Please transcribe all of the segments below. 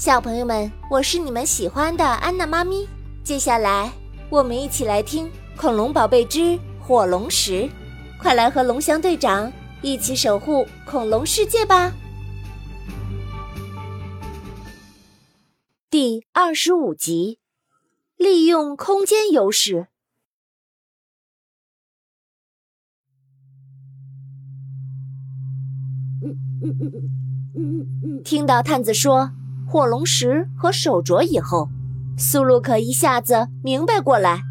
小朋友们，我是你们喜欢的安娜妈咪。接下来，我们一起来听《恐龙宝贝之火龙石》，快来和龙翔队长一起守护恐龙世界吧！第二十五集，利用空间优势。嗯嗯嗯嗯嗯嗯听到探子说火龙石和手镯以后，苏鲁克一下子明白过来，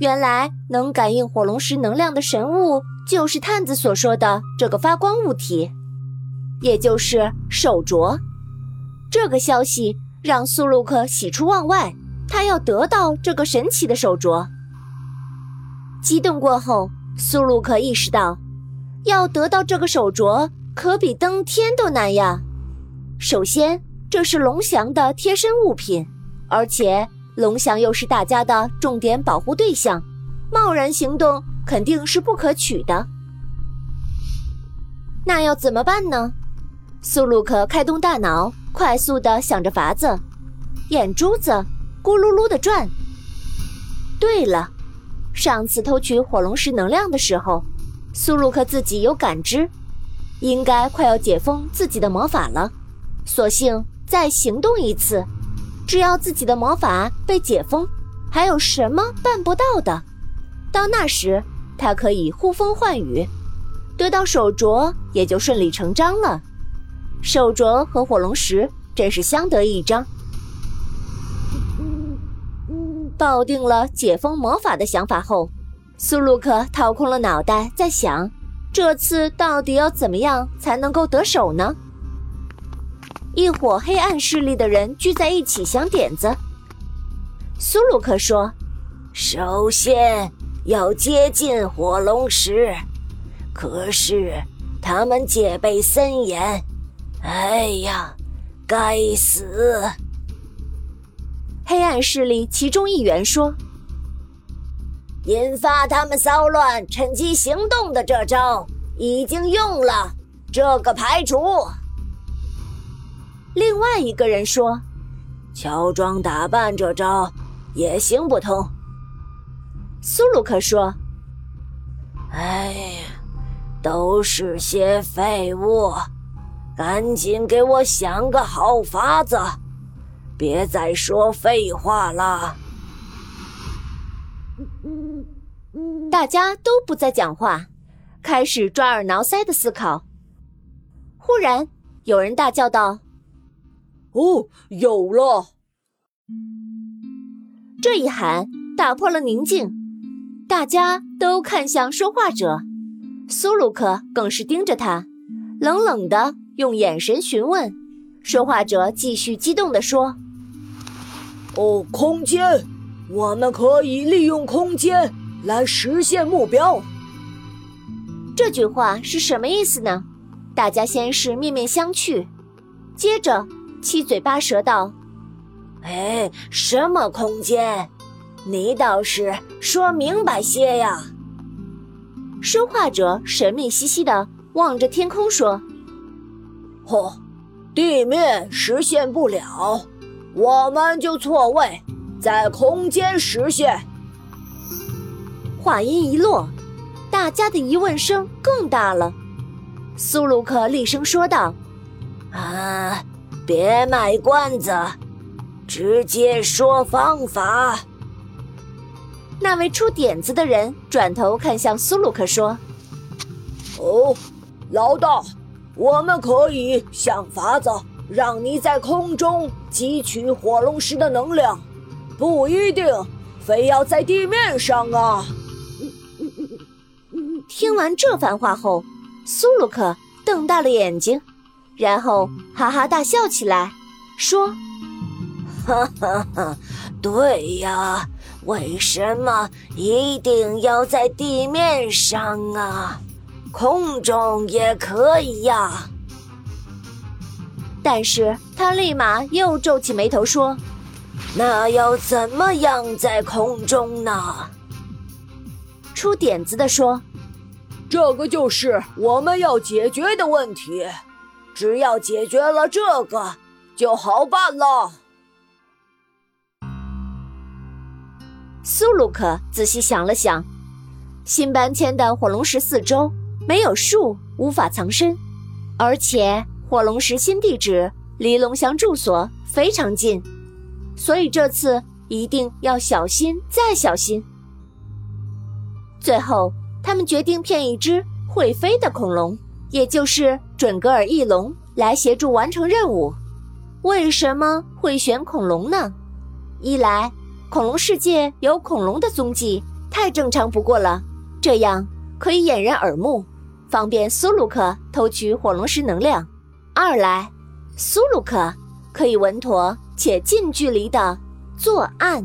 原来能感应火龙石能量的神物就是探子所说的这个发光物体，也就是手镯。这个消息让苏鲁克喜出望外，他要得到这个神奇的手镯。激动过后，苏鲁克意识到，要得到这个手镯。可比登天都难呀！首先，这是龙翔的贴身物品，而且龙翔又是大家的重点保护对象，贸然行动肯定是不可取的。那要怎么办呢？苏鲁克开动大脑，快速的想着法子，眼珠子咕噜噜的转。对了，上次偷取火龙石能量的时候，苏鲁克自己有感知。应该快要解封自己的魔法了，索性再行动一次。只要自己的魔法被解封，还有什么办不到的？到那时，他可以呼风唤雨，得到手镯也就顺理成章了。手镯和火龙石真是相得益彰。抱定了解封魔法的想法后，苏鲁克掏空了脑袋，在想。这次到底要怎么样才能够得手呢？一伙黑暗势力的人聚在一起想点子。苏鲁克说：“首先要接近火龙石，可是他们戒备森严。哎呀，该死！”黑暗势力其中一员说。引发他们骚乱、趁机行动的这招已经用了，这个排除。另外一个人说：“乔装打扮这招也行不通。”苏鲁克说：“哎呀，都是些废物，赶紧给我想个好法子，别再说废话了。”大家都不再讲话，开始抓耳挠腮的思考。忽然，有人大叫道：“哦，有了！”这一喊打破了宁静，大家都看向说话者。苏鲁克更是盯着他，冷冷的用眼神询问。说话者继续激动地说：“哦，空间，我们可以利用空间。”来实现目标。这句话是什么意思呢？大家先是面面相觑，接着七嘴八舌道：“哎，什么空间？你倒是说明白些呀！”说话者神秘兮兮的望着天空说：“嚯，地面实现不了，我们就错位，在空间实现。”话音一落，大家的疑问声更大了。苏鲁克厉声说道：“啊，别卖关子，直接说方法。”那位出点子的人转头看向苏鲁克说：“哦，老大，我们可以想法子让你在空中汲取火龙石的能量，不一定非要在地面上啊。”听完这番话后，苏鲁克瞪大了眼睛，然后哈哈大笑起来，说：“哈哈哈，对呀，为什么一定要在地面上啊？空中也可以呀。”但是他立马又皱起眉头说：“那要怎么样在空中呢？”出点子的说。这个就是我们要解决的问题，只要解决了这个，就好办了。苏鲁克仔细想了想，新搬迁的火龙石四周没有树，无法藏身，而且火龙石新地址离龙翔住所非常近，所以这次一定要小心再小心。最后，他们决定骗一只会飞的恐龙，也就是准格尔翼龙，来协助完成任务。为什么会选恐龙呢？一来，恐龙世界有恐龙的踪迹，太正常不过了，这样可以掩人耳目，方便苏鲁克偷取火龙石能量；二来，苏鲁克可以稳妥且近距离的作案。